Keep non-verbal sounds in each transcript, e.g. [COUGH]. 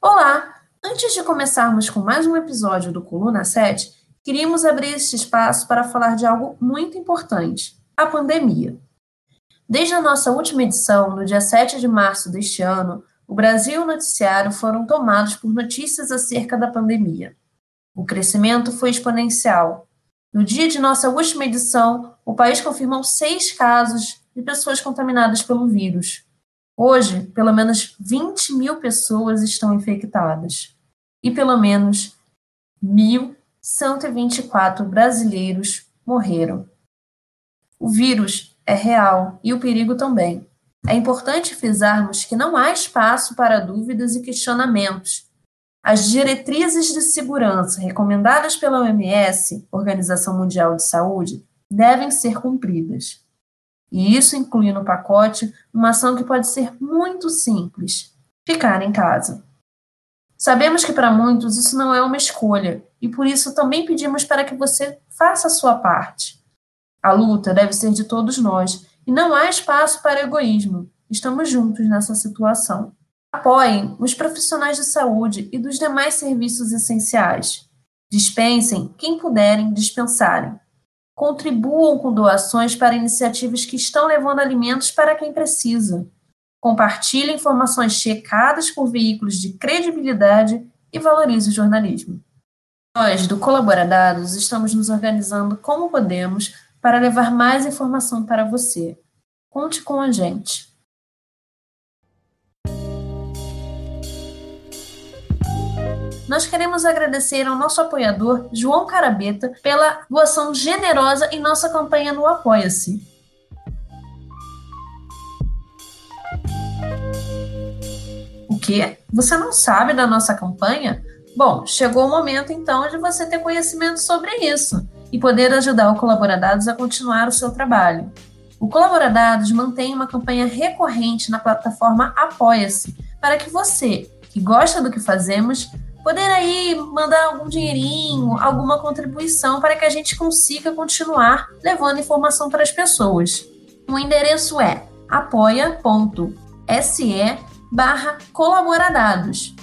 Olá! Antes de começarmos com mais um episódio do Coluna 7, queríamos abrir este espaço para falar de algo muito importante: a pandemia. Desde a nossa última edição, no dia 7 de março deste ano, o Brasil e o noticiário foram tomados por notícias acerca da pandemia. O crescimento foi exponencial. No dia de nossa última edição, o país confirmou seis casos de pessoas contaminadas pelo vírus. Hoje, pelo menos 20 mil pessoas estão infectadas e pelo menos 1.124 brasileiros morreram. O vírus é real e o perigo também. É importante frisarmos que não há espaço para dúvidas e questionamentos. As diretrizes de segurança recomendadas pela OMS, Organização Mundial de Saúde, devem ser cumpridas. E isso inclui no pacote uma ação que pode ser muito simples: ficar em casa. Sabemos que para muitos isso não é uma escolha e por isso também pedimos para que você faça a sua parte. A luta deve ser de todos nós e não há espaço para egoísmo. Estamos juntos nessa situação. Apoiem os profissionais de saúde e dos demais serviços essenciais. Dispensem quem puderem dispensarem contribuam com doações para iniciativas que estão levando alimentos para quem precisa. Compartilhe informações checadas por veículos de credibilidade e valorize o jornalismo. Nós, do Colaboradados, estamos nos organizando como podemos para levar mais informação para você. Conte com a gente. Nós queremos agradecer ao nosso apoiador, João Carabeta, pela doação generosa em nossa campanha no Apoia-se. O que? Você não sabe da nossa campanha? Bom, chegou o momento então de você ter conhecimento sobre isso e poder ajudar o Colaboradados a continuar o seu trabalho. O Colaboradados mantém uma campanha recorrente na plataforma Apoia-se para que você, que gosta do que fazemos, poder aí mandar algum dinheirinho, alguma contribuição para que a gente consiga continuar levando informação para as pessoas. O endereço é apoia.se barra colaboradados.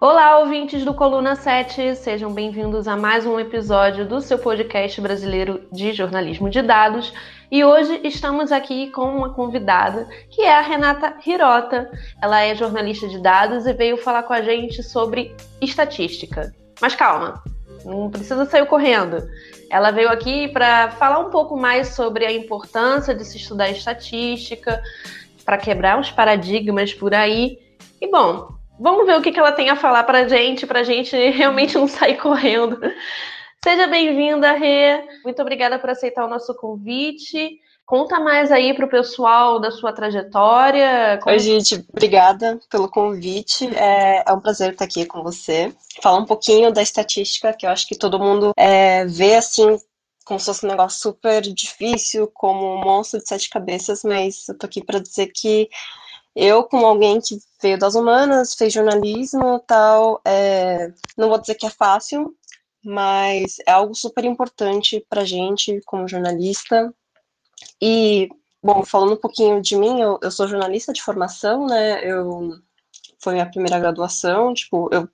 Olá, ouvintes do Coluna 7, sejam bem-vindos a mais um episódio do seu podcast brasileiro de jornalismo de dados. E hoje estamos aqui com uma convidada, que é a Renata Hirota. Ela é jornalista de dados e veio falar com a gente sobre estatística. Mas calma, não precisa sair correndo. Ela veio aqui para falar um pouco mais sobre a importância de se estudar estatística, para quebrar uns paradigmas por aí. E bom, vamos ver o que ela tem a falar para a gente, para a gente [LAUGHS] realmente não sair correndo. Seja bem-vinda, Rê. Muito obrigada por aceitar o nosso convite. Conta mais aí para o pessoal da sua trajetória. Como... Oi, gente, obrigada pelo convite. É, é, um prazer estar aqui com você. Falar um pouquinho da estatística, que eu acho que todo mundo é, vê assim como se fosse um negócio super difícil, como um monstro de sete cabeças, mas eu tô aqui para dizer que eu, como alguém que veio das humanas, fez jornalismo tal, é, não vou dizer que é fácil, mas é algo super importante para gente como jornalista. E, bom, falando um pouquinho de mim, eu, eu sou jornalista de formação, né? Eu foi minha primeira graduação, tipo, eu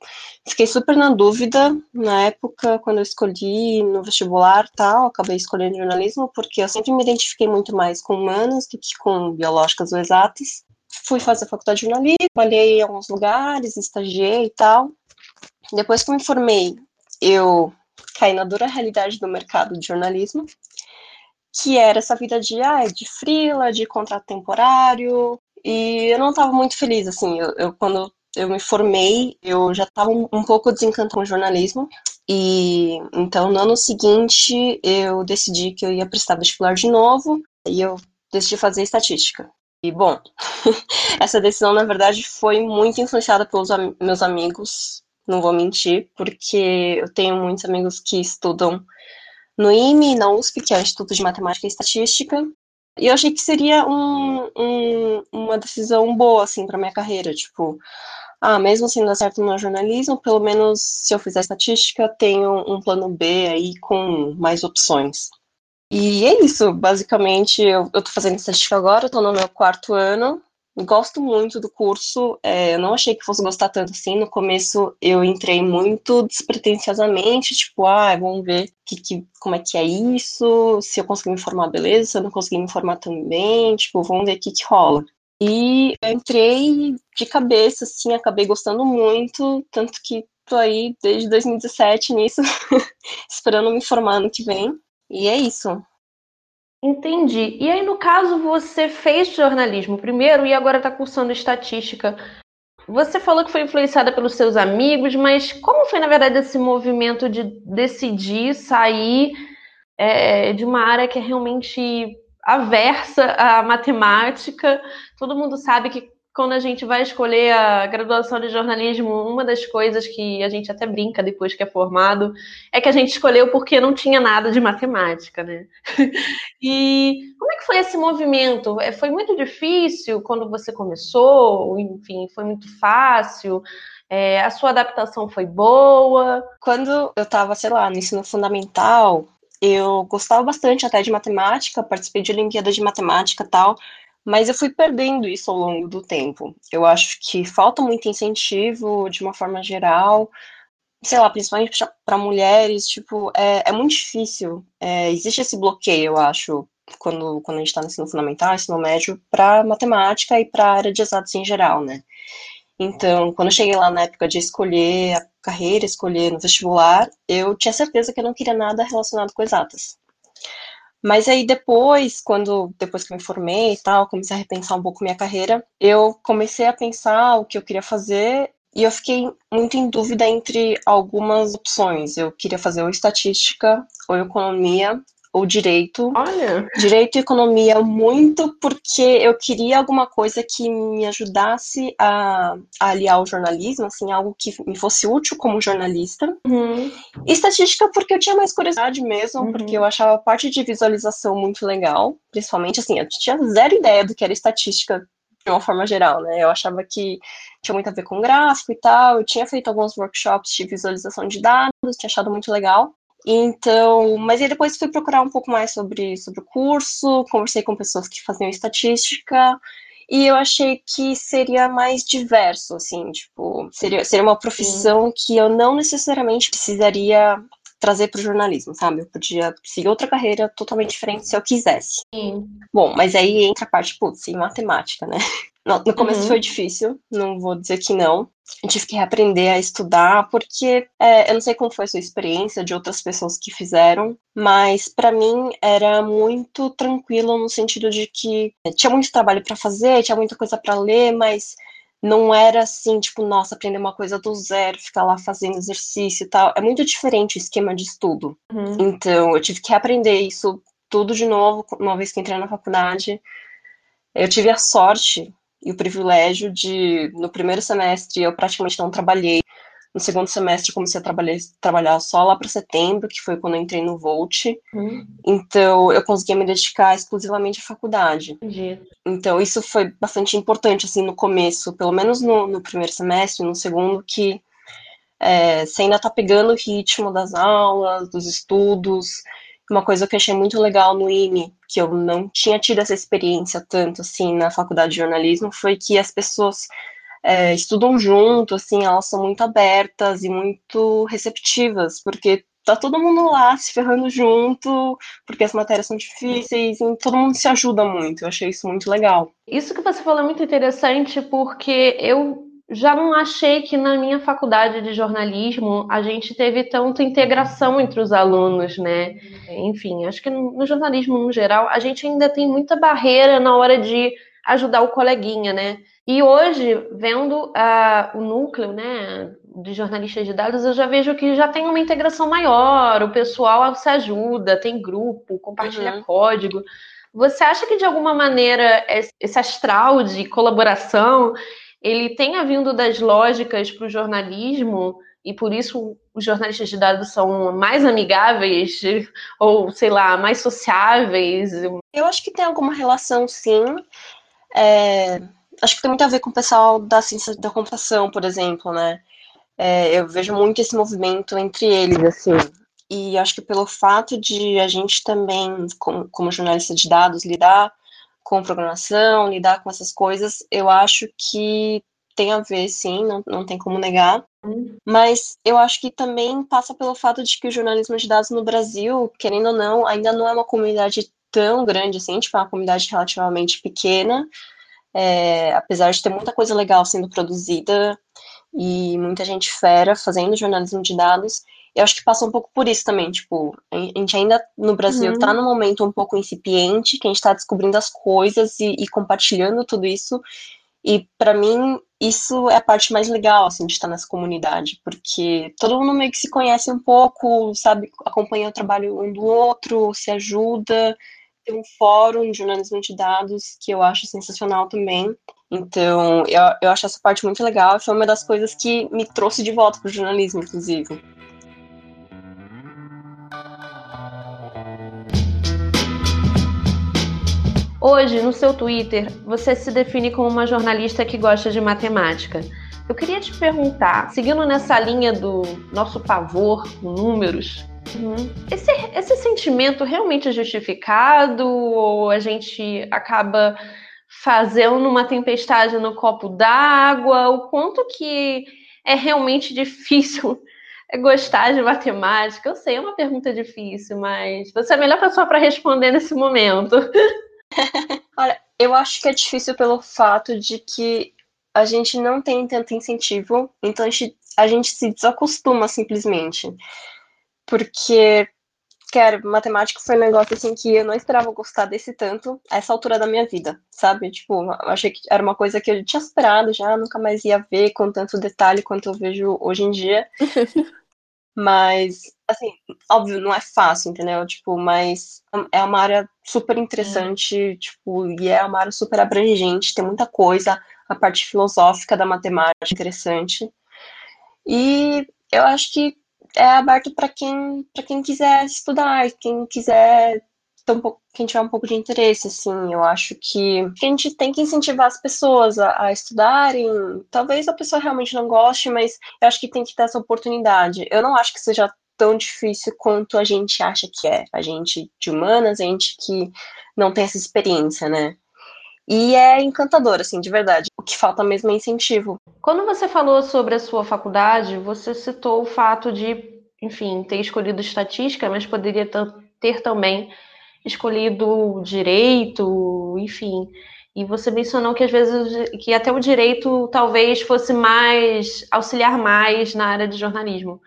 fiquei super na dúvida na época quando eu escolhi no vestibular tal, acabei escolhendo jornalismo porque eu sempre me identifiquei muito mais com humanas do que com biológicas ou exatas. Fui fazer faculdade de jornalismo, trabalhei em alguns lugares, estagiei e tal. Depois que eu me formei, eu caí na dura realidade do mercado de jornalismo, que era essa vida de, ah, de frila, de contrato temporário, e eu não estava muito feliz, assim, eu, eu, quando eu me formei, eu já estava um, um, pouco desencantado com o jornalismo, e então no ano seguinte eu decidi que eu ia prestar vestibular de novo, e eu decidi fazer estatística. E bom, [LAUGHS] essa decisão na verdade foi muito influenciada pelos am meus amigos não vou mentir, porque eu tenho muitos amigos que estudam no IME, na USP, que é o Instituto de Matemática e Estatística, e eu achei que seria um, um, uma decisão boa, assim, para minha carreira, tipo, ah, mesmo assim dá certo no jornalismo, pelo menos se eu fizer estatística, tenho um plano B aí com mais opções. E é isso, basicamente, eu, eu tô fazendo estatística agora, eu tô no meu quarto ano, gosto muito do curso. É, eu não achei que fosse gostar tanto assim. No começo eu entrei muito despretensiosamente, tipo, ah, vamos ver que, que, como é que é isso, se eu conseguir me informar, beleza, se eu não conseguir me informar também, tipo, vamos ver o que, que rola. E eu entrei de cabeça, assim, acabei gostando muito, tanto que tô aí desde 2017 nisso, [LAUGHS] esperando me formar ano que vem. E é isso. Entendi. E aí, no caso, você fez jornalismo primeiro e agora está cursando estatística. Você falou que foi influenciada pelos seus amigos, mas como foi, na verdade, esse movimento de decidir sair é, de uma área que é realmente aversa à matemática? Todo mundo sabe que quando a gente vai escolher a graduação de jornalismo, uma das coisas que a gente até brinca depois que é formado é que a gente escolheu porque não tinha nada de matemática, né? [LAUGHS] e como é que foi esse movimento? É, foi muito difícil quando você começou? Enfim, foi muito fácil? É, a sua adaptação foi boa? Quando eu estava, sei lá, no ensino fundamental, eu gostava bastante até de matemática, participei de Olimpíadas de Matemática e tal, mas eu fui perdendo isso ao longo do tempo. Eu acho que falta muito incentivo de uma forma geral, sei lá, principalmente para mulheres, tipo, é, é muito difícil. É, existe esse bloqueio, eu acho, quando, quando a gente está no ensino fundamental, ensino médio, para matemática e para a área de exatos em geral, né? Então, quando eu cheguei lá na época de escolher a carreira, escolher no vestibular, eu tinha certeza que eu não queria nada relacionado com exatas. Mas aí depois, quando depois que eu me formei e tal, comecei a repensar um pouco minha carreira, eu comecei a pensar o que eu queria fazer e eu fiquei muito em dúvida entre algumas opções. Eu queria fazer ou estatística ou economia, ou direito. Olha. Direito e economia muito porque eu queria alguma coisa que me ajudasse a, a aliar o jornalismo, assim, algo que me fosse útil como jornalista. Uhum. E estatística porque eu tinha mais curiosidade mesmo, uhum. porque eu achava a parte de visualização muito legal, principalmente assim, eu tinha zero ideia do que era estatística de uma forma geral, né? Eu achava que tinha muito a ver com gráfico e tal. Eu tinha feito alguns workshops de visualização de dados, tinha achado muito legal. Então, mas aí depois fui procurar um pouco mais sobre, sobre o curso, conversei com pessoas que faziam estatística, e eu achei que seria mais diverso, assim, tipo, seria, seria uma profissão Sim. que eu não necessariamente precisaria trazer para o jornalismo, sabe? Eu podia seguir outra carreira totalmente diferente se eu quisesse. Sim. Bom, mas aí entra a parte, putz, em matemática, né? No, começo uhum. foi difícil, não vou dizer que não. Eu tive que reaprender a estudar, porque é, eu não sei como foi a sua experiência de outras pessoas que fizeram, mas para mim era muito tranquilo no sentido de que tinha muito trabalho para fazer, tinha muita coisa para ler, mas não era assim, tipo, nossa, aprender uma coisa do zero, ficar lá fazendo exercício e tal. É muito diferente o esquema de estudo. Uhum. Então, eu tive que aprender isso tudo de novo, uma vez que entrei na faculdade. Eu tive a sorte e o privilégio de, no primeiro semestre, eu praticamente não trabalhei. No segundo semestre, comecei a trabalhar, trabalhar só lá para setembro, que foi quando eu entrei no Volt. Hum. Então, eu conseguia me dedicar exclusivamente à faculdade. Entendi. Então, isso foi bastante importante, assim, no começo, pelo menos no, no primeiro semestre, no segundo, que é, você ainda está pegando o ritmo das aulas, dos estudos, uma coisa que eu achei muito legal no IME, que eu não tinha tido essa experiência tanto assim na faculdade de jornalismo, foi que as pessoas é, estudam junto, assim, elas são muito abertas e muito receptivas, porque tá todo mundo lá se ferrando junto, porque as matérias são difíceis, e todo mundo se ajuda muito. Eu achei isso muito legal. Isso que você falou é muito interessante, porque eu já não achei que na minha faculdade de jornalismo a gente teve tanta integração entre os alunos, né? Enfim, acho que no jornalismo no geral a gente ainda tem muita barreira na hora de ajudar o coleguinha, né? E hoje, vendo uh, o núcleo, né, de jornalistas de dados, eu já vejo que já tem uma integração maior, o pessoal se ajuda, tem grupo, compartilha uhum. código. Você acha que de alguma maneira esse astral de colaboração ele tenha vindo das lógicas para o jornalismo e por isso os jornalistas de dados são mais amigáveis [LAUGHS] ou sei lá mais sociáveis. Eu acho que tem alguma relação, sim. É, acho que tem muito a ver com o pessoal da ciência da computação, por exemplo, né? É, eu vejo muito esse movimento entre eles, assim. E acho que pelo fato de a gente também, como, como jornalista de dados, lidar com programação, lidar com essas coisas, eu acho que tem a ver, sim, não, não tem como negar. Mas eu acho que também passa pelo fato de que o jornalismo de dados no Brasil, querendo ou não, ainda não é uma comunidade tão grande assim, tipo, é uma comunidade relativamente pequena, é, apesar de ter muita coisa legal sendo produzida e muita gente fera fazendo jornalismo de dados, eu acho que passa um pouco por isso também, tipo, a gente ainda no Brasil está uhum. num momento um pouco incipiente, que a gente está descobrindo as coisas e, e compartilhando tudo isso, e para mim isso é a parte mais legal, assim, de estar nessa comunidade, porque todo mundo meio que se conhece um pouco, sabe, acompanha o trabalho um do outro, se ajuda, tem um fórum de jornalismo de dados que eu acho sensacional também. Então, eu, eu acho essa parte muito legal. Foi uma das coisas que me trouxe de volta para o jornalismo, inclusive. Hoje, no seu Twitter, você se define como uma jornalista que gosta de matemática. Eu queria te perguntar, seguindo nessa linha do nosso pavor com números, Uhum. Esse, esse sentimento realmente é justificado ou a gente acaba fazendo uma tempestade no copo d'água? O quanto que é realmente [LAUGHS] difícil gostar de matemática? Eu sei, é uma pergunta difícil, mas você é a melhor pessoa para responder nesse momento. [LAUGHS] [LAUGHS] Olha, eu acho que é difícil pelo fato de que a gente não tem tanto incentivo, então a gente, a gente se desacostuma simplesmente. Porque, cara, matemática foi um negócio assim que eu não esperava gostar desse tanto a essa altura da minha vida, sabe? Tipo, achei que era uma coisa que eu tinha esperado já, nunca mais ia ver com tanto detalhe quanto eu vejo hoje em dia. [LAUGHS] Mas, assim, óbvio, não é fácil, entendeu? Tipo, mas é uma área super interessante, tipo, e é uma área super abrangente, tem muita coisa, a parte filosófica da matemática é interessante. E eu acho que é aberto para quem, quem quiser estudar, quem quiser um pouco, quem tiver um pouco de interesse, assim, eu acho que a gente tem que incentivar as pessoas a, a, estudarem. Talvez a pessoa realmente não goste, mas eu acho que tem que ter essa oportunidade. Eu não acho que seja tão difícil quanto a gente acha que é. A gente de humanas, a gente que não tem essa experiência, né? E é encantador, assim, de verdade. O que falta mesmo é incentivo. Quando você falou sobre a sua faculdade, você citou o fato de, enfim, ter escolhido estatística, mas poderia ter também escolhido direito, enfim. E você mencionou que às vezes que até o direito talvez fosse mais auxiliar mais na área de jornalismo.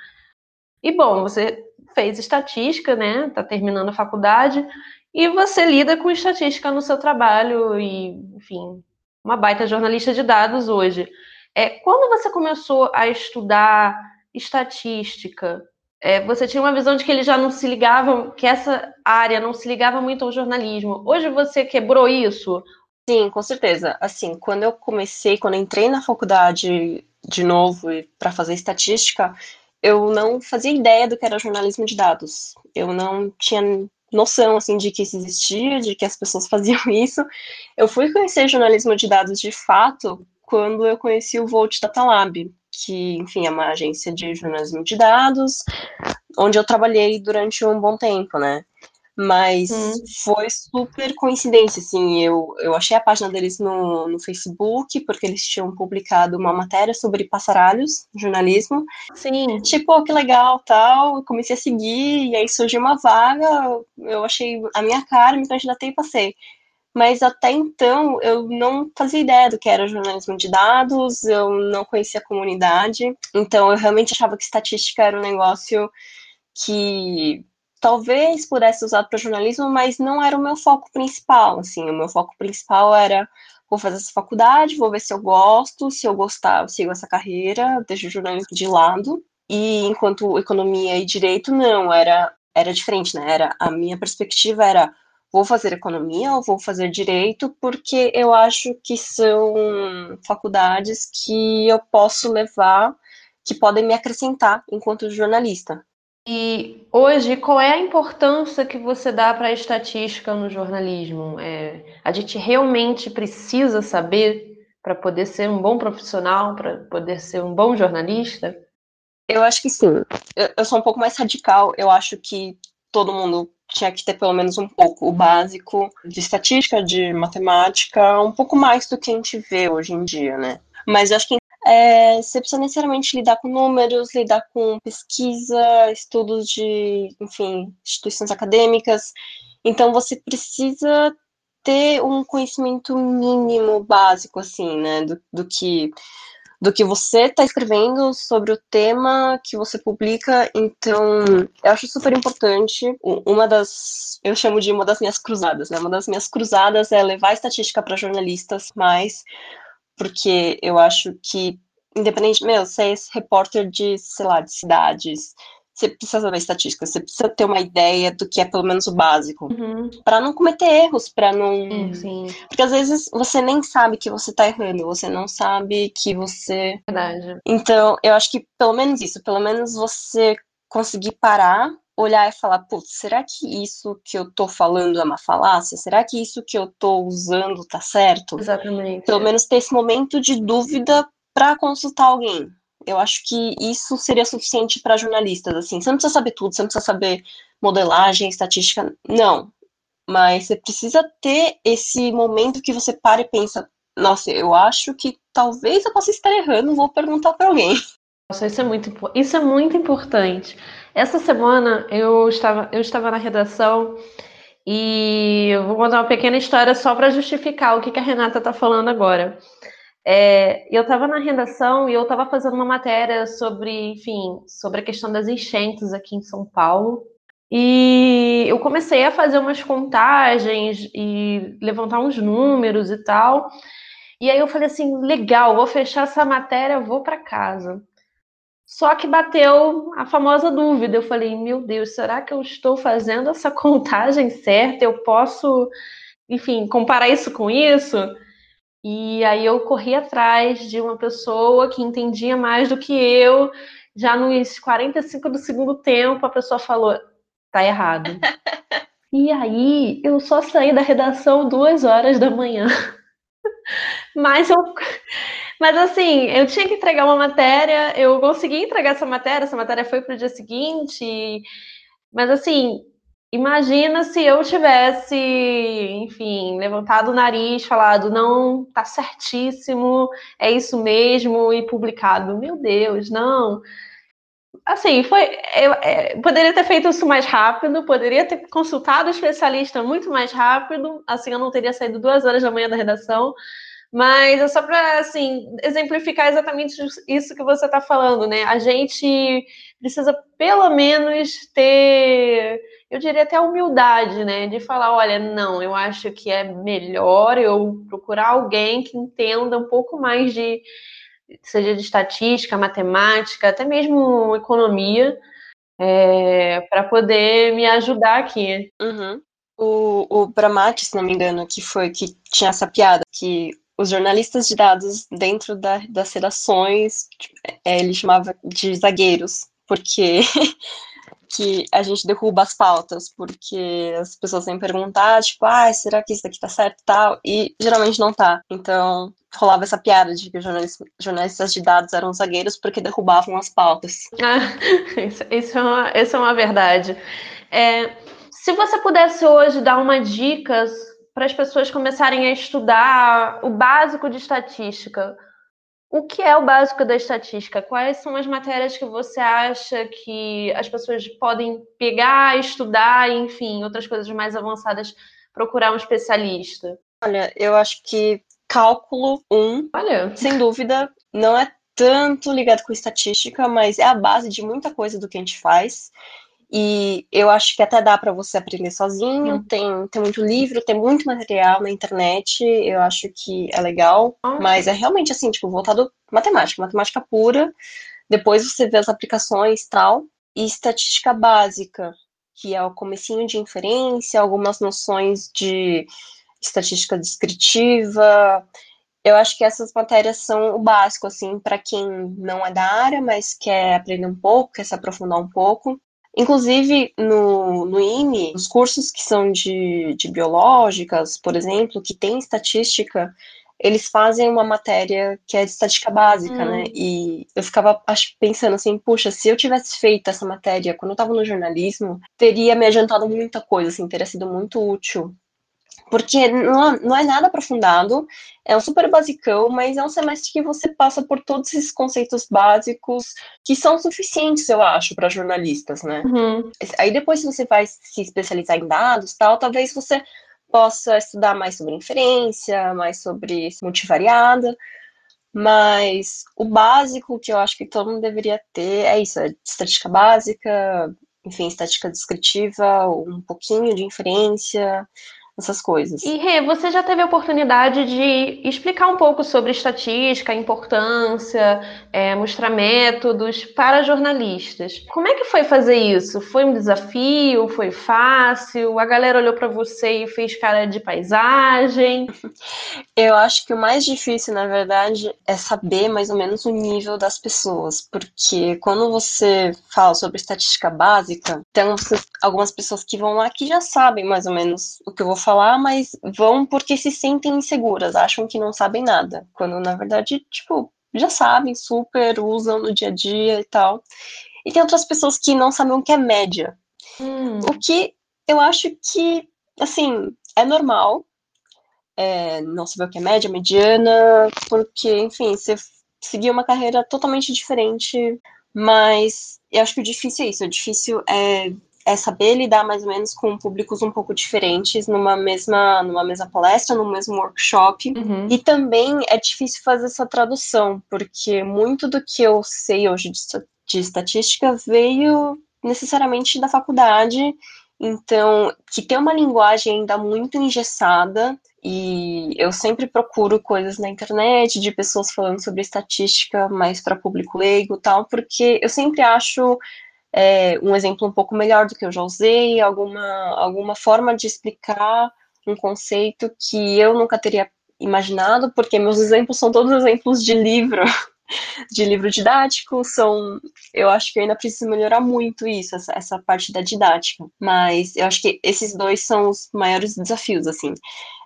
E bom, você fez estatística, né? Tá terminando a faculdade e você lida com estatística no seu trabalho e, enfim, uma baita jornalista de dados hoje. É, quando você começou a estudar estatística, é, você tinha uma visão de que eles já não se ligavam, que essa área não se ligava muito ao jornalismo. Hoje você quebrou isso? Sim, com certeza. Assim, quando eu comecei, quando eu entrei na faculdade de novo para fazer estatística, eu não fazia ideia do que era jornalismo de dados. Eu não tinha noção assim de que isso existia, de que as pessoas [LAUGHS] faziam isso. Eu fui conhecer jornalismo de dados de fato quando eu conheci o Volt Data Lab, que, enfim, é uma agência de jornalismo de dados, onde eu trabalhei durante um bom tempo, né? Mas hum. foi super coincidência, assim, eu, eu achei a página deles no, no Facebook, porque eles tinham publicado uma matéria sobre passaralhos, jornalismo. Sim. Tipo, oh, que legal, tal, comecei a seguir, e aí surgiu uma vaga, eu achei a minha cara, me candidatei e passei. Mas até então eu não fazia ideia do que era jornalismo de dados, eu não conhecia a comunidade, então eu realmente achava que estatística era um negócio que talvez pudesse usar para jornalismo, mas não era o meu foco principal, assim, o meu foco principal era vou fazer essa faculdade, vou ver se eu gosto, se eu gostar, eu sigo essa carreira, deixo o jornalismo de lado. E enquanto economia e direito não, era era diferente, né? Era a minha perspectiva era vou fazer economia ou vou fazer direito, porque eu acho que são faculdades que eu posso levar que podem me acrescentar enquanto jornalista. E hoje, qual é a importância que você dá para a estatística no jornalismo? É, a gente realmente precisa saber para poder ser um bom profissional, para poder ser um bom jornalista? Eu acho que sim. Eu, eu, sou um pouco mais radical. Eu acho que todo mundo tinha que ter pelo menos um pouco o básico de estatística, de matemática, um pouco mais do que a gente vê hoje em dia, né? Mas acho que é, você precisa necessariamente lidar com números, lidar com pesquisa, estudos de, enfim, instituições acadêmicas. Então você precisa ter um conhecimento mínimo básico, assim, né, do, do que do que você está escrevendo sobre o tema que você publica. Então, eu acho super importante. Uma das, eu chamo de uma das minhas cruzadas, né? Uma das minhas cruzadas é levar estatística para jornalistas, mas porque eu acho que independente, meu, você é repórter de, sei lá, de cidades, você precisa saber estatística, você precisa ter uma ideia do que é pelo menos o básico, uhum. para não cometer erros, para não, sim. porque às vezes você nem sabe que você tá errando, você não sabe que você, verdade. Então, eu acho que pelo menos isso, pelo menos você conseguir parar, olhar e falar, putz, será que isso que eu tô falando é uma falácia? Será que isso que eu tô usando tá certo? Exatamente. Pelo menos ter esse momento de dúvida para consultar alguém. Eu acho que isso seria suficiente para jornalistas, assim. Você não precisa saber tudo, você não precisa saber modelagem, estatística, não. Mas você precisa ter esse momento que você para e pensa, nossa, eu acho que talvez eu possa estar errando, vou perguntar para alguém. [LAUGHS] Nossa, isso é muito, isso é muito importante. Essa semana eu estava, eu estava na redação e eu vou contar uma pequena história só para justificar o que, que a Renata está falando agora. É, eu estava na redação e eu estava fazendo uma matéria sobre, enfim, sobre a questão das enchentes aqui em São Paulo. E eu comecei a fazer umas contagens e levantar uns números e tal. E aí eu falei assim, legal, vou fechar essa matéria, vou para casa. Só que bateu a famosa dúvida. Eu falei, meu Deus, será que eu estou fazendo essa [LAUGHS] contagem certa? Eu posso, enfim, comparar isso com isso? E aí eu corri atrás de uma pessoa que entendia mais do que eu. Já nos 45 do segundo tempo, a pessoa falou: tá errado. [LAUGHS] e aí eu só saí da redação duas horas da manhã. [LAUGHS] Mas eu. Mas assim, eu tinha que entregar uma matéria, eu consegui entregar essa matéria, essa matéria foi para o dia seguinte. Mas assim, Imagina se eu tivesse, enfim, levantado o nariz, falado, não, tá certíssimo, é isso mesmo, e publicado. Meu Deus, não. Assim, foi. Eu, é, poderia ter feito isso mais rápido, poderia ter consultado o especialista muito mais rápido, assim eu não teria saído duas horas da manhã da redação. Mas é só para assim, exemplificar exatamente isso que você está falando, né? A gente precisa pelo menos ter eu diria até a humildade, né? De falar, olha, não, eu acho que é melhor eu procurar alguém que entenda um pouco mais de, seja de estatística, matemática, até mesmo economia, é, para poder me ajudar aqui. Uhum. O, o Bramati, se não me engano, que foi que tinha essa piada, que os jornalistas de dados dentro da, das redações, é, ele chamava de zagueiros, porque [LAUGHS] que a gente derruba as pautas, porque as pessoas vêm perguntar, tipo, ah, será que isso daqui tá certo e tal? E geralmente não tá. Então, rolava essa piada de que os jornalistas, de dados eram zagueiros porque derrubavam as pautas. Ah, [LAUGHS] isso, isso, é, uma, isso é uma verdade. É, se você pudesse hoje dar uma dica para as pessoas começarem a estudar o básico de estatística, o que é o básico da estatística? Quais são as matérias que você acha que as pessoas podem pegar, estudar, enfim, outras coisas mais avançadas, procurar um especialista? Olha, eu acho que cálculo 1, Olha. sem dúvida, não é tanto ligado com estatística, mas é a base de muita coisa do que a gente faz. E eu acho que até dá para você aprender sozinho. Hum. Tem, tem muito livro, tem muito material na internet. Eu acho que é legal. Mas é realmente assim, tipo, voltado matemática, matemática pura. Depois você vê as aplicações tal. E estatística básica, que é o comecinho de inferência, algumas noções de estatística descritiva. Eu acho que essas matérias são o básico, assim, para quem não é da área, mas quer aprender um pouco, quer se aprofundar um pouco. Inclusive, no, no IME, os cursos que são de, de biológicas, por exemplo, que tem estatística, eles fazem uma matéria que é de estatística básica, né? Hum. E eu ficava pensando assim, puxa, se eu tivesse feito essa matéria quando eu estava no jornalismo, teria me adiantado muita coisa, assim, teria sido muito útil porque não, não é nada aprofundado, é um super basicão, mas é um semestre que você passa por todos esses conceitos básicos que são suficientes, eu acho, para jornalistas, né? Uhum. Aí depois, se você vai se especializar em dados tal, talvez você possa estudar mais sobre inferência, mais sobre multivariada, mas o básico que eu acho que todo mundo deveria ter é isso, é estatística básica, enfim, estatística descritiva, um pouquinho de inferência, essas coisas. E Rê, você já teve a oportunidade de explicar um pouco sobre estatística, a importância, é, mostrar métodos para jornalistas. Como é que foi fazer isso? Foi um desafio? Foi fácil? A galera olhou para você e fez cara de paisagem? [LAUGHS] Eu acho que o mais difícil, na verdade, é saber mais ou menos o nível das pessoas, porque quando você fala sobre estatística básica, tem algumas pessoas que vão lá que já sabem mais ou menos o que eu vou falar, mas vão porque se sentem inseguras, acham que não sabem nada, quando na verdade, tipo, já sabem, super usam no dia a dia e tal. E tem outras pessoas que não sabem o que é média. Hum. O que eu acho que, assim, é normal é, não saber o que é média, mediana, porque, enfim, você seguir uma carreira totalmente diferente, mas eu acho que o difícil é isso, o difícil é é saber lidar mais ou menos com públicos um pouco diferentes numa mesma, numa mesma palestra, no mesmo workshop. Uhum. E também é difícil fazer essa tradução, porque muito do que eu sei hoje de, de estatística veio necessariamente da faculdade. Então, que tem uma linguagem ainda muito engessada, e eu sempre procuro coisas na internet de pessoas falando sobre estatística mais para público leigo tal, porque eu sempre acho é, um exemplo um pouco melhor do que eu já usei, alguma, alguma forma de explicar um conceito que eu nunca teria imaginado, porque meus exemplos são todos exemplos de livro, [LAUGHS] de livro didático, são, eu acho que ainda preciso melhorar muito isso, essa, essa parte da didática, mas eu acho que esses dois são os maiores desafios, assim,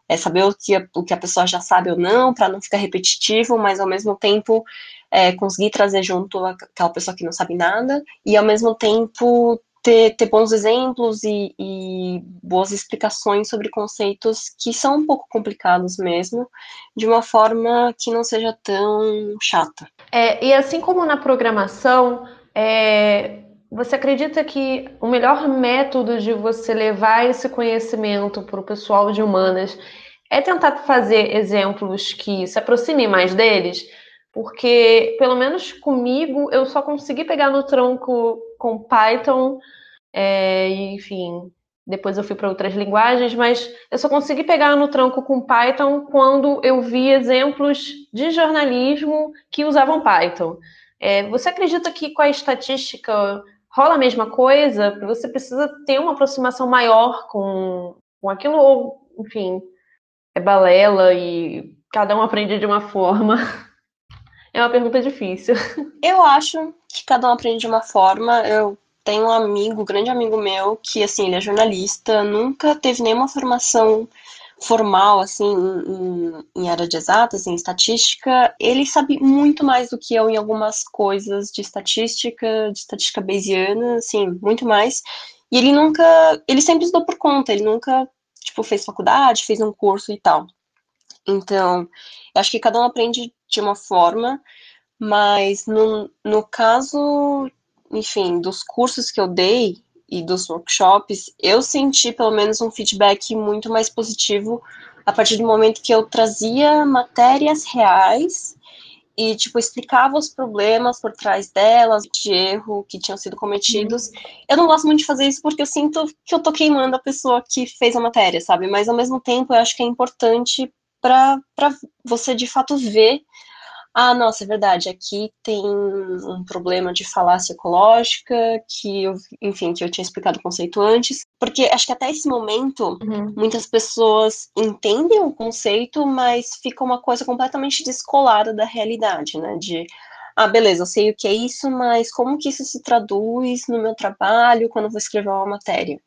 é saber o que a, o que a pessoa já sabe ou não, para não ficar repetitivo, mas ao mesmo tempo é, conseguir trazer junto aquela pessoa que não sabe nada, e ao mesmo tempo ter, ter bons exemplos e, e, boas explicações sobre conceitos que são um pouco complicados mesmo, de uma forma que não seja tão chata. É, e assim como na programação, é, você acredita que o melhor método de você levar esse conhecimento para o pessoal de humanas é tentar fazer exemplos que se aproximem mais deles? Porque, pelo menos comigo, eu só consegui pegar no tronco com Python, é, enfim, depois eu fui para outras linguagens, mas eu só consegui pegar no tronco com Python quando eu vi exemplos de jornalismo que usavam Python. É, você acredita que com a estatística rola a mesma coisa? Você precisa ter uma aproximação maior com, com aquilo, ou, enfim, é balela e cada um aprende de uma forma? [LAUGHS] É uma pergunta difícil. [LAUGHS] Eu acho que cada um aprende de uma forma. Eu tenho um amigo, um grande amigo meu, que assim, ele é jornalista, nunca teve nenhuma formação formal, assim, em, em, área de exatas, em estatística, ele sabe muito mais do que eu em algumas coisas de estatística, de estatística bayesiana, assim, muito mais. E ele nunca, ele sempre estudou por conta, ele nunca, tipo, fez faculdade, fez um curso e tal. Então, eu acho que cada um aprende de uma forma, mas no, no caso, enfim, dos cursos que eu dei e dos workshops, eu senti pelo menos um feedback muito mais positivo a partir do momento que eu trazia matérias reais e, tipo, explicava os problemas por trás delas, de erro que tinham sido cometidos. Uhum. Eu não gosto muito de fazer isso porque eu sinto que eu tô queimando a pessoa que fez a matéria, sabe? Mas, ao mesmo tempo, eu acho que é importante para você de fato ver ah, nossa, é verdade, aqui tem um problema de falácia ecológica, que eu, enfim, que eu tinha explicado o conceito antes, porque acho que até esse momento uhum. muitas pessoas entendem o conceito, mas fica uma coisa completamente descolada da realidade, né? De ah, beleza, eu sei o que é isso, mas como que isso se traduz no meu trabalho quando eu vou escrever uma matéria?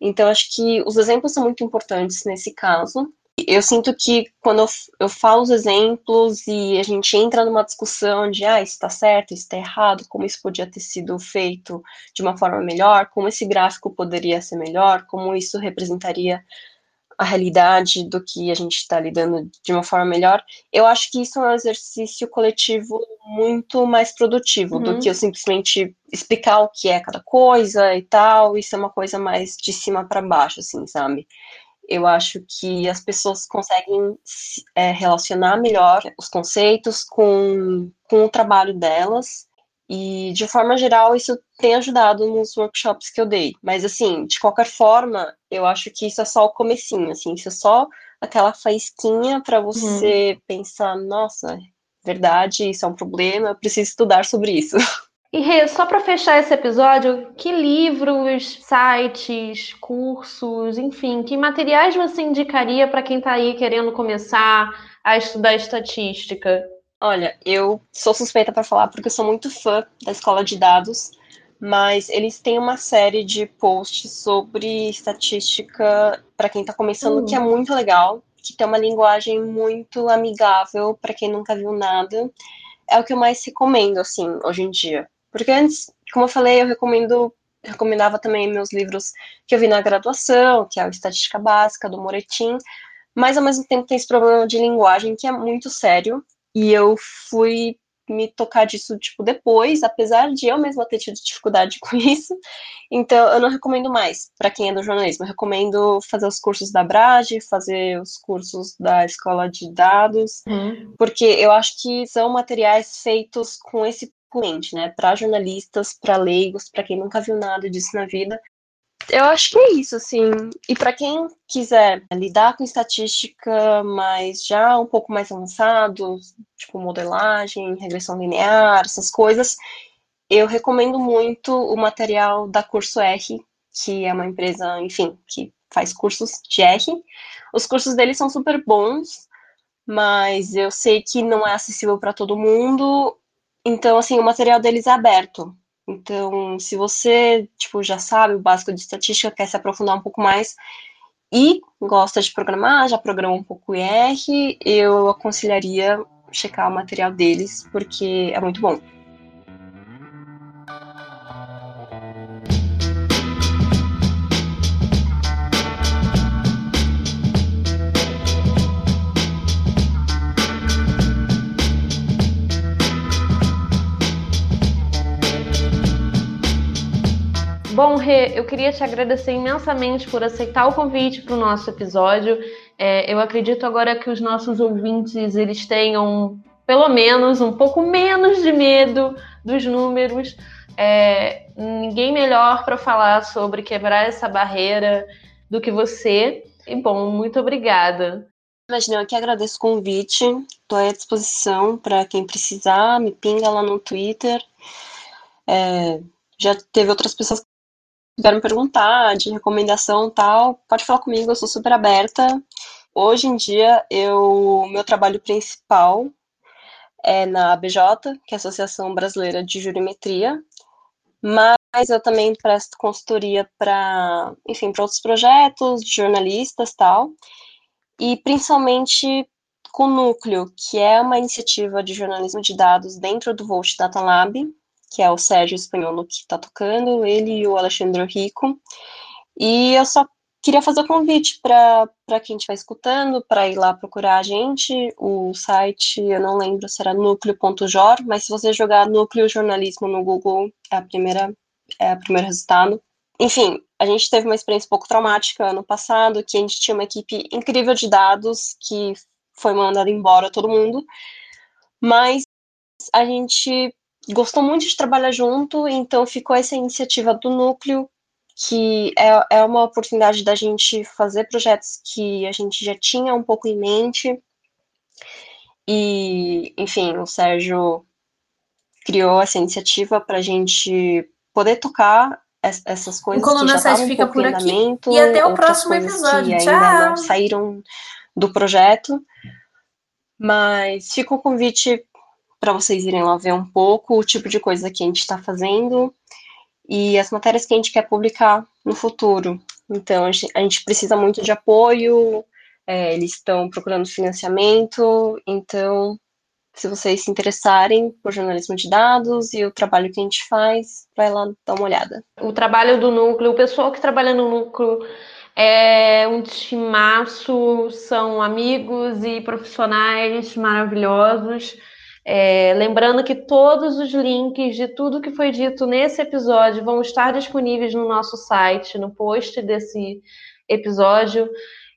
Então, acho que os exemplos são muito importantes nesse caso. Eu sinto que quando eu, eu falo os exemplos e a gente entra numa discussão de ah, isso está certo, isso está errado, como isso podia ter sido feito de uma forma melhor, como esse gráfico poderia ser melhor, como isso representaria a realidade do que a gente está lidando de uma forma melhor, eu acho que isso é um exercício coletivo muito mais produtivo uhum. do que eu simplesmente explicar o que é cada coisa e tal. Isso é uma coisa mais de cima para baixo, assim, sabe? Eu acho que as pessoas conseguem é, relacionar melhor os conceitos com, com o trabalho delas e, de forma geral, isso tem ajudado nos workshops que eu dei. Mas, assim, de qualquer forma, eu acho que isso é só o comecinho, assim, isso é só aquela faísquinha para você uhum. pensar, nossa, verdade, isso é um problema, eu preciso estudar sobre isso. [LAUGHS] E Rê, só para fechar esse episódio, que livros, sites, cursos, enfim, que materiais você indicaria para quem está aí querendo começar a estudar estatística? Olha, eu sou suspeita para falar porque eu sou muito fã da escola de dados, mas eles têm uma série de posts sobre estatística para quem está começando uhum. que é hum. muito legal, que tem uma linguagem muito amigável para quem nunca viu nada. É o que eu mais recomendo assim hoje em dia. Porque antes, como eu falei, eu recomendo recomendava também meus livros que eu vi na graduação, que é o Estatística Básica do Moretim, mas ao mesmo tempo tem esse problema de linguagem que é muito sério e eu fui me tocar disso, tipo, depois, apesar de eu mesma ter tido dificuldade [LAUGHS] com isso. Então, eu não recomendo mais para quem é do jornalismo. Eu recomendo fazer os cursos da Brage, fazer os cursos da Escola de Dados, uhum. porque eu acho que são materiais feitos com esse né? Para jornalistas, para leigos, para quem nunca viu nada disso na vida. Eu acho que é isso, assim. E para quem quiser lidar com estatística, mas já um pouco mais avançado, tipo modelagem, regressão linear, essas coisas, eu recomendo muito o material da Curso R, que é uma empresa, enfim, que faz cursos de R. Os cursos deles são super bons, mas eu sei que não é acessível para todo mundo. Então, assim, o material deles é aberto. Então, se você, tipo, já sabe o básico de estatística, quer se aprofundar um pouco mais e gosta de programar, já programa um pouco R, eu aconselharia checar o material deles, porque é muito bom. Bom, Rê, eu queria te agradecer imensamente por aceitar o convite para o nosso episódio. É, eu acredito agora que os nossos ouvintes eles tenham pelo menos um pouco menos de medo dos números. É, ninguém melhor para falar sobre quebrar essa barreira do que você. E bom, muito obrigada. Imagina, eu que agradeço o convite. Estou à disposição para quem precisar. Me pinga lá no Twitter. É, já teve outras pessoas quiser me perguntar de recomendação tal, pode falar comigo, eu sou super aberta. Hoje em dia, eu meu trabalho principal é na ABJ, que é a Associação Brasileira de Jurimetria, mas eu também presto consultoria para, enfim, para outros projetos de jornalistas tal, e principalmente com o Núcleo, que é uma iniciativa de jornalismo de dados dentro do Volt Data Lab, que é o Sérgio Espanholo que está tocando, ele e o Alexandre Rico. E eu só queria fazer o convite para quem estiver escutando, para ir lá procurar a gente. O site, eu não lembro se era núcleo.jor, mas se você jogar núcleo jornalismo no Google, é a primeira é o primeiro resultado. Enfim, a gente teve uma experiência um pouco traumática ano passado, que a gente tinha uma equipe incrível de dados que foi mandada embora todo mundo, mas a gente gostou muito de trabalhar junto, então ficou essa iniciativa do núcleo, que é, é uma oportunidade da gente fazer projetos que a gente já tinha um pouco em mente. E, enfim, o Sérgio criou essa iniciativa para a gente poder tocar essas coisas. Que já 7 fica um por aqui. E até o próximo episódio. Que Tchau. ainda não saíram do projeto. Mas fica o convite para vocês irem lá ver um pouco o tipo de coisa que a gente está fazendo e as matérias que a gente quer publicar no futuro. Então, a gente, a gente precisa muito de apoio, é, eles estão procurando financiamento, então se vocês se interessarem por jornalismo de dados e o trabalho que a gente faz, vai lá dar uma olhada. O trabalho do núcleo, o pessoal que trabalha no núcleo é um timaço, são amigos e profissionais maravilhosos. É, lembrando que todos os links de tudo que foi dito nesse episódio vão estar disponíveis no nosso site, no post desse episódio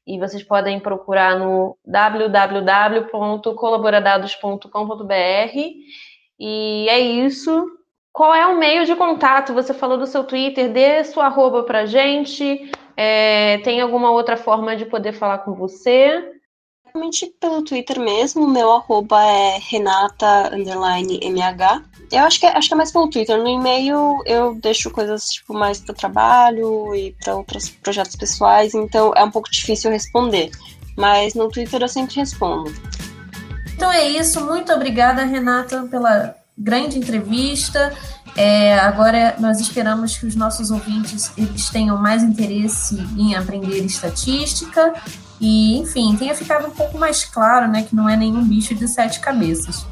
e vocês podem procurar no www.colaboradados.com.br. E é isso. Qual é o meio de contato? Você falou do seu Twitter, dê sua arroba pra gente. É, tem alguma outra forma de poder falar com você? Realmente pelo Twitter mesmo, meu arroba é renata_mh. Eu acho que, é, acho que é mais pelo Twitter. No e-mail eu deixo coisas tipo mais para trabalho e para outros projetos pessoais, então é um pouco difícil responder. Mas no Twitter eu sempre respondo. Então é isso. Muito obrigada, Renata, pela grande entrevista. É, agora nós esperamos que os nossos ouvintes eles tenham mais interesse em aprender estatística e, enfim, tenha ficado um pouco mais claro, né, que não é nenhum bicho de sete cabeças.